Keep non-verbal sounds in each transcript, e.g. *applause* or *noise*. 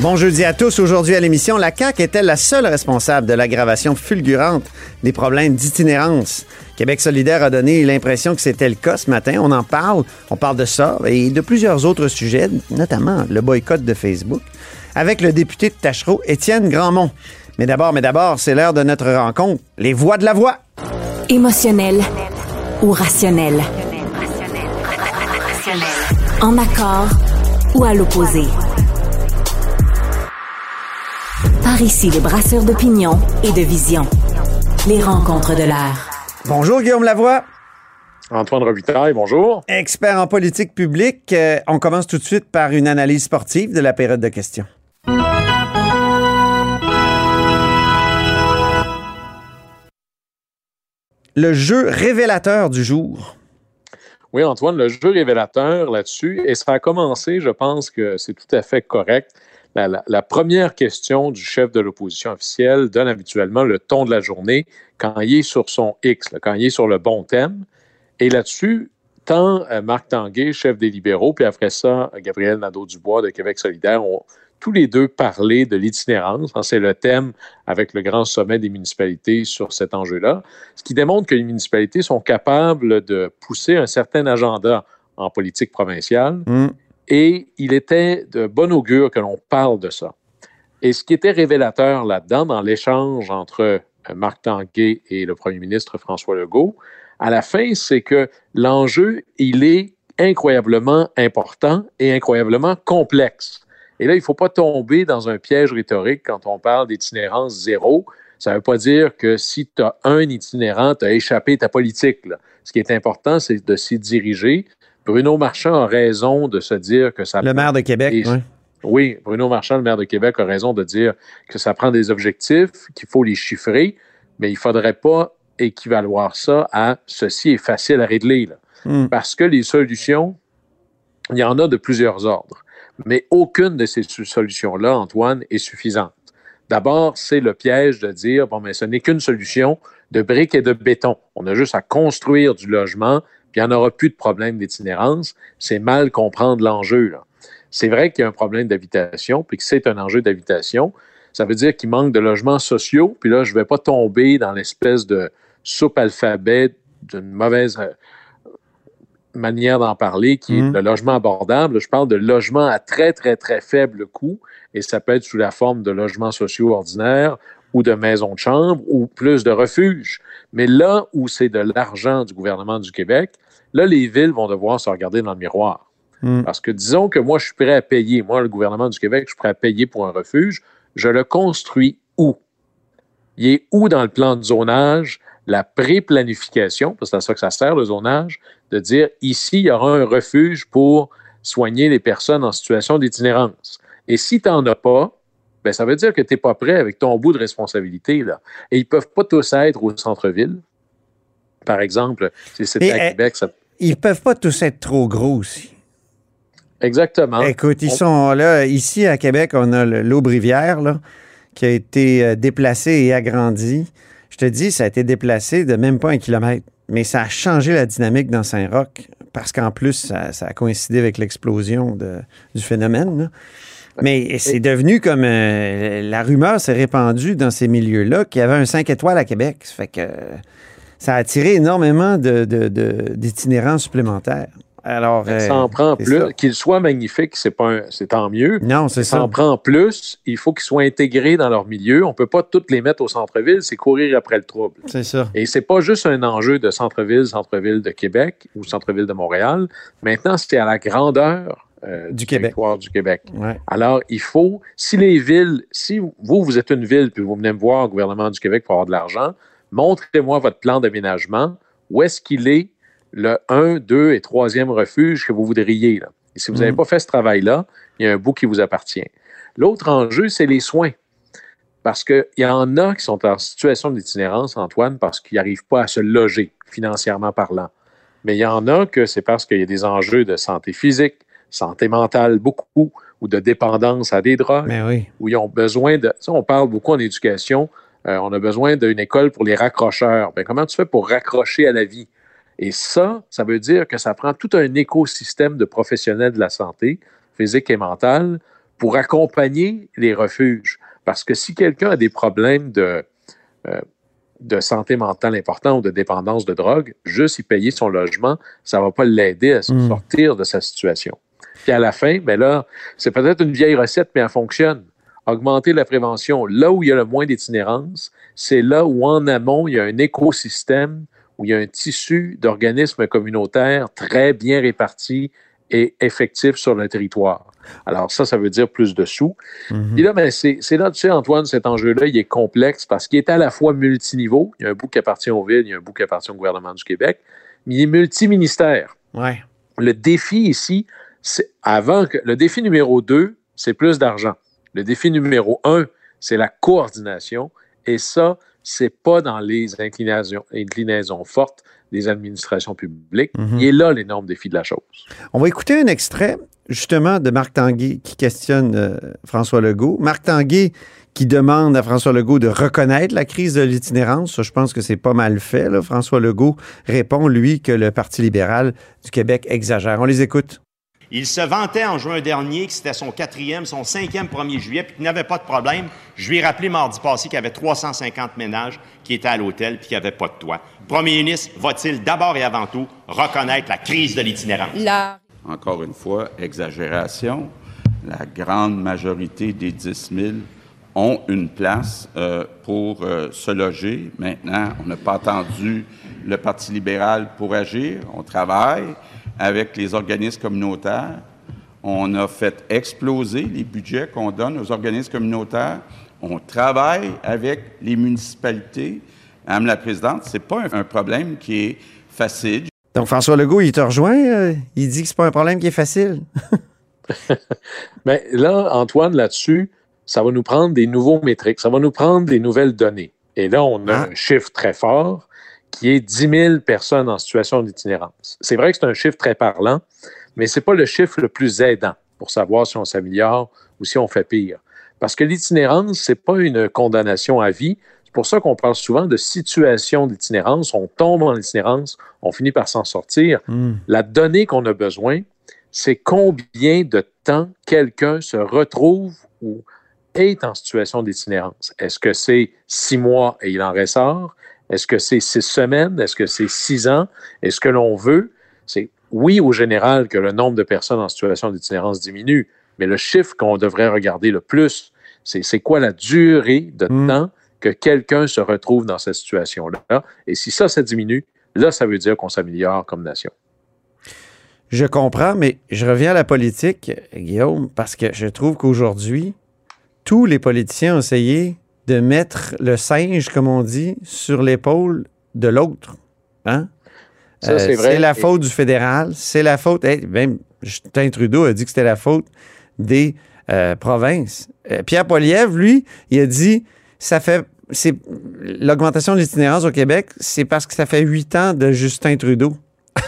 Bon jeudi à tous. Aujourd'hui à l'émission, la CAQ est-elle la seule responsable de l'aggravation fulgurante des problèmes d'itinérance? Québec solidaire a donné l'impression que c'était le cas ce matin. On en parle. On parle de ça et de plusieurs autres sujets, notamment le boycott de Facebook, avec le député de Tachereau, Étienne Grandmont. Mais d'abord, mais d'abord, c'est l'heure de notre rencontre. Les voix de la voix. Émotionnel ou rationnel. En accord ou à l'opposé? Par ici, les brasseurs d'opinion et de vision. Les rencontres de l'air. Bonjour Guillaume Lavoie. Antoine Robitaille, bonjour. Expert en politique publique. Euh, on commence tout de suite par une analyse sportive de la période de questions. Le jeu révélateur du jour. Oui, Antoine, le jeu révélateur là-dessus, et ça a commencé, je pense que c'est tout à fait correct. La, la- première question du chef de l'opposition officielle donne habituellement le ton de la journée quand il est sur son X, quand il est sur le bon thème. Et là-dessus, tant euh, Marc Tanguay, chef des libéraux, puis après ça, Gabriel Nadeau-Dubois de Québec solidaire ont tous les deux parlé de l'itinérance. hein, C'est le thème avec le grand sommet des municipalités sur cet enjeu-là, ce qui démontre que les municipalités sont capables de pousser un certain agenda en politique provinciale Hmm. Et il était de bon augure que l'on parle de ça. Et ce qui était révélateur là-dedans, dans l'échange entre euh, Marc Tanguay et le premier ministre François Legault, à la fin, c'est que l'enjeu, il est incroyablement important et incroyablement complexe. Et là, il ne faut pas tomber dans un piège rhétorique quand on parle d'itinérance zéro. Ça ne veut pas dire que si tu as un itinérant, tu as échappé ta politique. Ce qui est important, c'est de s'y diriger. Bruno Marchand a raison de se dire que ça Le maire de Québec. Et- ouais. oui, Bruno Marchand, le maire de Québec, a raison de dire que ça prend des objectifs, qu'il faut les chiffrer, mais il ne faudrait pas équivaloir ça à ceci est facile à régler. là. Hmm. Parce que les solutions, il y en a de plusieurs ordres. Mais aucune de ces solutions-là, Antoine, est suffisante. D'abord, c'est le piège de dire, bon, mais ce n'est qu'une solution de briques et de béton. On a juste à construire du logement, puis il n'y en aura plus de problème d'itinérance. C'est mal comprendre l'enjeu. C'est vrai qu'il y a un problème d'habitation, puis que c'est un enjeu d'habitation. Ça veut dire qu'il manque de logements sociaux, puis là, je ne vais pas tomber dans l'espèce de soupe alphabet d'une mauvaise euh, manière d'en parler, qui est le logement abordable. Je parle de logement à très, très, très faible coût, et ça peut être sous la forme de logements sociaux ordinaires ou de maisons de chambre ou plus de refuges. Mais là où c'est de l'argent du gouvernement du Québec, là, les villes vont devoir se regarder dans le miroir. Hmm. Parce que disons que moi, je suis prêt à payer, moi, le gouvernement du Québec, je suis prêt à payer pour un refuge. Je le construis où? Il est où dans le plan de zonage la pré-planification, parce que c'est à ça que ça sert, le zonage, de dire ici, il y aura un refuge pour soigner les personnes en situation d'itinérance. Et si tu n'en as pas, ben, ça veut dire que tu n'es pas prêt avec ton bout de responsabilité. Là. Et ils ne peuvent pas tous être au centre-ville. Par exemple, si c'était à euh, Québec, ça... Ils peuvent pas tous être trop gros aussi. Exactement. Écoute, ils On- sont là. Ici, à Québec, on a l'Aube-Rivière, là, qui a été euh, déplacé et agrandi. Je te dis, ça a été déplacé de même pas un kilomètre. Mais ça a changé la dynamique dans Saint-Roch parce qu'en plus, ça, ça a coïncidé avec l'explosion du phénomène. là. Mais c'est devenu comme euh, la rumeur s'est répandue dans ces milieux-là qu'il y avait un 5 étoiles à Québec. Ça fait que euh, ça a attiré énormément de- de- de- d'itinérants supplémentaires. Alors, Ben, euh, ça en prend plus. Qu'il soit magnifique, c'est pas c'est tant mieux. Non, c'est Ça ça. en prend plus. Il faut qu'ils soient intégrés dans leur milieu. On peut pas toutes les mettre au centre-ville, c'est courir après le trouble. C'est ça. Et c'est pas juste un enjeu de centre-ville, centre-ville de Québec ou centre-ville de Montréal. Maintenant, c'est à la grandeur euh, Du Québec. territoire du Québec. Ouais. Alors, il faut, si les villes, si vous, vous êtes une ville, puis vous venez me voir au gouvernement du Québec pour avoir de l'argent, montrez-moi votre plan d'aménagement. Où est-ce qu'il est le 1, 2 et 3e refuge que vous voudriez? Là? Et si vous n'avez Mhm. pas fait ce travail-là, il y a un bout qui vous appartient. L'autre enjeu, c'est les soins. Parce qu'il y en a qui sont en situation d'itinérance, Antoine, parce qu'ils n'arrivent pas à se loger, financièrement parlant. Mais il y en a que c'est parce qu'il y a des enjeux de santé physique, santé mentale beaucoup, ou de dépendance à des drogues Mais oui. où ils ont besoin de. Ça, on parle beaucoup en éducation. euh, on a besoin d'une école pour les raccrocheurs. Ben, comment tu fais pour raccrocher à la vie? Et ça, ça veut dire que ça prend tout un écosystème de professionnels de la santé, physique et mentale, pour accompagner les refuges. Parce que si quelqu'un a des problèmes de, euh, de santé mentale importants ou de dépendance de drogue, juste y payer son logement, ça ne va pas l'aider à se Mm. sortir de sa situation. Puis à la fin, ben là, c'est peut-être une vieille recette, mais elle fonctionne. Augmenter la prévention. Là où il y a le moins d'itinérance, c'est là où en amont, il y a un écosystème, où il y a un tissu d'organismes communautaires très bien répartis et effectifs sur le territoire. Alors ça, ça veut dire plus de sous. Mhm. Puis là, ben, c'est c'est là, tu sais, Antoine, cet enjeu-là, il est complexe parce qu'il est à la fois multiniveau. Il y a un bout qui appartient aux villes, il y a un bout qui appartient au gouvernement du Québec, mais il est multiministère. Ouais. Le défi ici, c'est avant que. Le défi numéro deux, c'est plus d'argent. Le défi numéro un, c'est la coordination. Et ça, c'est pas dans les inclinations, inclinaisons fortes des administrations publiques. Il est là l'énorme défi de la chose. On va écouter un extrait, justement, de Marc Tanguay qui questionne euh, François Legault. Marc Tanguay qui demande à François Legault de reconnaître la crise de l'itinérance. Je pense que c'est pas mal fait. là. François Legault répond, lui, que le Parti libéral du Québec exagère. On les écoute. Il se vantait en juin dernier que c'était son quatrième, son cinquième 1er juillet, puis qu'il n'avait pas de problème. Je lui ai rappelé mardi passé qu'il y avait 350 ménages qui étaient à l'hôtel puis qui n'avaient pas de toit. Premier ministre, va-t-il d'abord et avant tout reconnaître la crise de l'itinérance? La Encore une fois, exagération. La grande majorité des 10 000 ont une place euh, pour euh, se loger. Maintenant, on n'a pas attendu le Parti libéral pour agir. On travaille avec les organismes communautaires. On a fait exploser les budgets qu'on donne aux organismes communautaires. On travaille avec les municipalités. Madame la Présidente, c'est pas un, un problème qui est facile. Donc, François Legault, il te rejoint. euh, il dit que c'est pas un problème qui est facile. Mais *laughs* là, Antoine, là-dessus, ça va nous prendre des nouveaux métriques, ça va nous prendre des nouvelles données. Et là, on a Ah. un chiffre très fort qui est 10 000 personnes en situation d'itinérance. C'est vrai que c'est un chiffre très parlant, mais ce n'est pas le chiffre le plus aidant pour savoir si on s'améliore ou si on fait pire. Parce que l'itinérance, ce n'est pas une condamnation à vie. C'est pour ça qu'on parle souvent de situation d'itinérance. On tombe en itinérance, on finit par s'en sortir. Hmm. La donnée qu'on a besoin, c'est combien de temps quelqu'un se retrouve ou est en situation d'itinérance. Est-ce que c'est six mois et il en ressort? Est-ce que c'est six semaines? Est-ce que c'est six ans? Est-ce que l'on veut? C'est oui, au général, que le nombre de personnes en situation d'itinérance diminue, mais le chiffre qu'on devrait regarder le plus, c'est c'est quoi la durée de Mm. temps que quelqu'un se retrouve dans cette situation-là? Et si ça, ça diminue, là, ça veut dire qu'on s'améliore comme nation. Je comprends, mais je reviens à la politique, Guillaume, parce que je trouve qu'aujourd'hui, tous les politiciens ont essayé de mettre le singe, comme on dit, sur l'épaule de l'autre. Hein? Ça, c'est vrai. C'est la faute du fédéral, c'est la faute. hey, même Justin Trudeau a dit que c'était la faute des euh, provinces. Euh, Pierre Poilievre, lui, il a dit ça fait. c'est L'augmentation de l'itinérance au Québec, c'est parce que ça fait huit ans de Justin Trudeau. *laughs*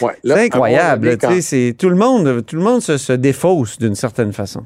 Ouais, C'est incroyable. c'est- tout le monde, tout le monde se, se défausse d'une certaine façon.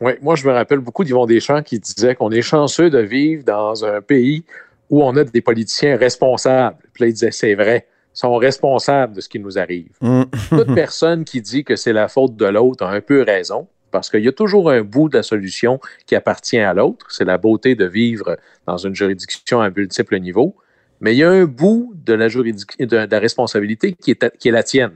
Oui, moi, je me rappelle beaucoup d'Yvon Deschamps qui disait qu'on est chanceux de vivre dans un pays où on a des politiciens responsables. Puis là, il disait, c'est vrai, ils sont responsables de ce qui nous arrive. Mm. *laughs* Toute personne qui dit que c'est la faute de l'autre a un peu raison, parce qu'il y a toujours un bout de la solution qui appartient à l'autre. C'est la beauté de vivre dans une juridiction à multiples niveaux. Mais il y a un bout de la, de, de la responsabilité qui est, ta- qui est la tienne.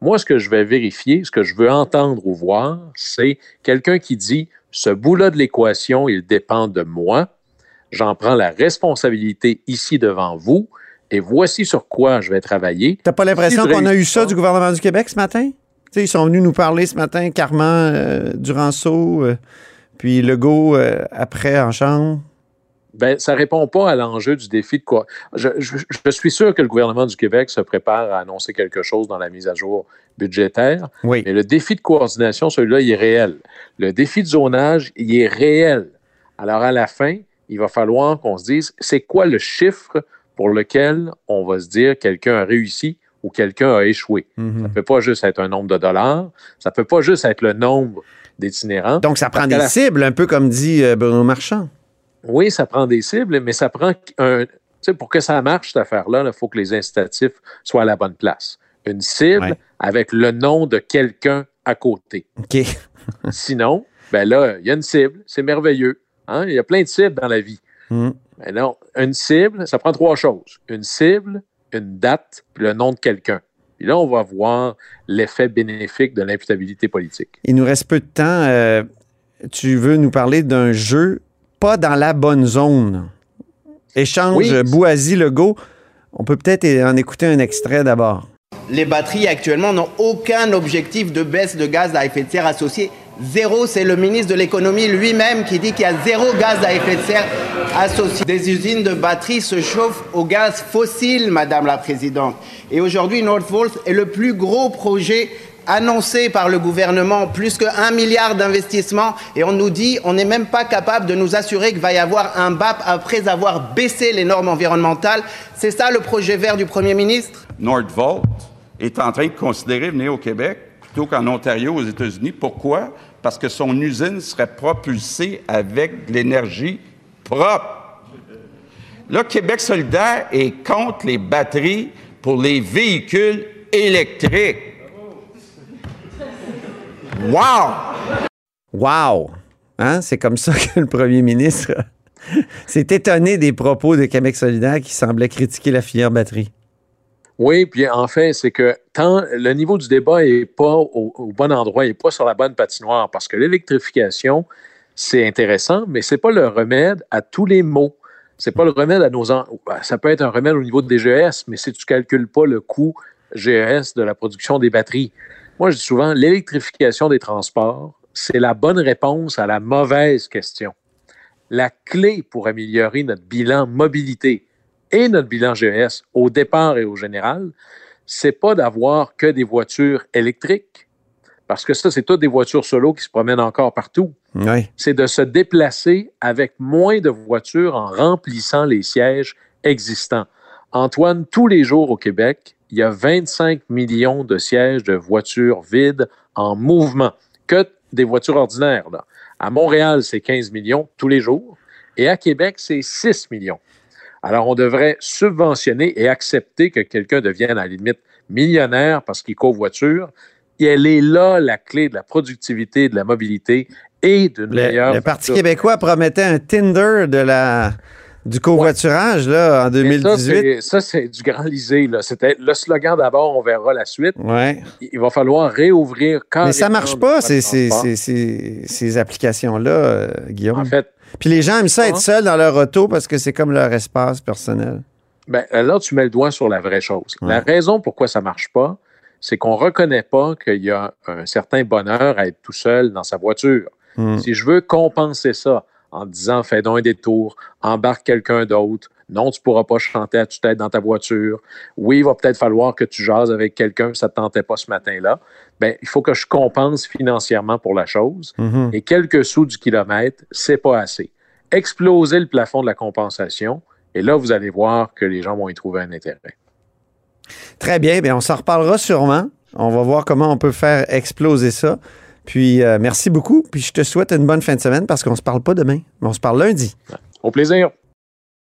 Moi, ce que je vais vérifier, ce que je veux entendre ou voir, c'est quelqu'un qui dit ce bout-là de l'équation, il dépend de moi. J'en prends la responsabilité ici devant vous et voici sur quoi je vais travailler. T'as pas l'impression qu'on a eu ça du gouvernement du Québec ce matin? Ils sont venus nous parler ce matin, Carman, euh, Duranceau, euh, puis Legault euh, après en chambre. Ben, ça répond pas à l'enjeu du défi de quoi. Je, je- je suis sûr que le gouvernement du Québec se prépare à annoncer quelque chose dans la mise à jour budgétaire, Oui. mais le défi de coordination, celui-là, il est réel. Le défi de zonage, il est réel. Alors, à la fin, il va falloir qu'on se dise, c'est quoi le chiffre pour lequel on va se dire quelqu'un a réussi ou quelqu'un a échoué? Mhm. Ça ne peut pas juste être un nombre de dollars, ça ne peut pas juste être le nombre d'itinérants. Donc, ça prend des la- cibles, un peu comme dit euh, Bruno Marchand. Oui, ça prend des cibles, mais ça prend un. Pour que ça marche, cette affaire-là, il faut que les incitatifs soient à la bonne place. Une cible Ouais. avec le nom de quelqu'un à côté. OK. *laughs* Sinon, ben là, il y a une cible, c'est merveilleux. Hein? Il y a plein de cibles dans la vie. Mais non, une cible, ça prend trois choses. Une cible, une date, puis le nom de quelqu'un. Puis là, on va voir l'effet bénéfique de l'imputabilité politique. Il nous reste peu de temps. Euh, tu veux nous parler d'un jeu pas dans la bonne zone. Échange Oui. Boisy-Legault. On peut peut-être en écouter un extrait d'abord. Les batteries actuellement n'ont aucun objectif de baisse de gaz à effet de serre associé. Zéro, c'est le ministre de l'économie lui-même qui dit qu'il y a zéro gaz à effet de serre associé. Des usines de batteries se chauffent au gaz fossile, Madame la Présidente. Et aujourd'hui, Northvolt est le plus gros projet annoncé par le gouvernement, plus que 1 milliard d'investissements. Et on nous dit, on n'est même pas capable de nous assurer qu'il va y avoir un BAP après avoir baissé les normes environnementales. C'est ça le projet vert du Premier ministre? Nordvolt est en train de considérer venir au Québec plutôt qu'en Ontario, aux États-Unis. Pourquoi? Parce que son usine serait propulsée avec de l'énergie propre. Là, Québec solidaire est contre les batteries pour les véhicules électriques. Wow! Wow! Hein? C'est comme ça *laughs* que le premier ministre *laughs* s'est étonné des propos de Québec solidaire qui semblait critiquer la filière batterie. Oui, puis en fait, c'est que tant le niveau du débat n'est pas au, au bon endroit, il n'est pas sur la bonne patinoire, parce que l'électrification, c'est intéressant, mais c'est pas le remède à tous les maux. C'est pas le remède à nos... en- Ça peut être un remède au niveau des GES, mais si tu calcules pas le coût GES de la production des batteries. Moi, je dis souvent, l'électrification des transports, c'est la bonne réponse à la mauvaise question. La clé pour améliorer notre bilan mobilité, et notre bilan GES au départ et au général, c'est pas d'avoir que des voitures électriques, parce que ça, c'est toutes des voitures solo qui se promènent encore partout. Oui. C'est de se déplacer avec moins de voitures en remplissant les sièges existants. Antoine, tous les jours au Québec, il y a 25 millions de sièges de voitures vides en mouvement, que des voitures ordinaires. Là. À Montréal, c'est 15 millions tous les jours, et à Québec, c'est 6 millions. Alors, on devrait subventionner et accepter que quelqu'un devienne à la limite millionnaire parce qu'il covoiture. Et elle est là la clé de la productivité, de la mobilité et d'une Le, meilleure. le Parti québécois promettait un Tinder de la, du covoiturage là, en Mais ça, 2018. c'est- Ça, c'est du grand lisé. là. C'était le slogan d'abord, on verra la suite. Ouais. Il va falloir réouvrir quand Mais ça marche pas, ces, ces, ces, ces- applications-là, euh, Guillaume. En fait, Puis les gens aiment ça être seuls dans leur auto parce que c'est comme leur espace personnel. Ben, là, tu mets le doigt sur la vraie chose. Ouais. La raison pourquoi ça marche pas, c'est qu'on reconnaît pas qu'il y a un certain bonheur à être tout seul dans sa voiture. Hmm. Si je veux compenser ça en disant fais donc un détour, embarque quelqu'un d'autre, non, tu pourras pas chanter à tue-tête dans ta voiture. Oui, il va peut-être falloir que tu jases avec quelqu'un, ça ne te tentait pas ce matin-là. Ben, il faut que je compense financièrement pour la chose. Mhm. Et quelques sous du kilomètre, c'est pas assez. Explosez le plafond de la compensation, et là, vous allez voir que les gens vont y trouver un intérêt. Très bien, bien, on s'en reparlera sûrement. On va voir comment on peut faire exploser ça. Puis euh, merci beaucoup. Puis je te souhaite une bonne fin de semaine parce qu'on se parle pas demain, mais on se parle lundi. Au plaisir.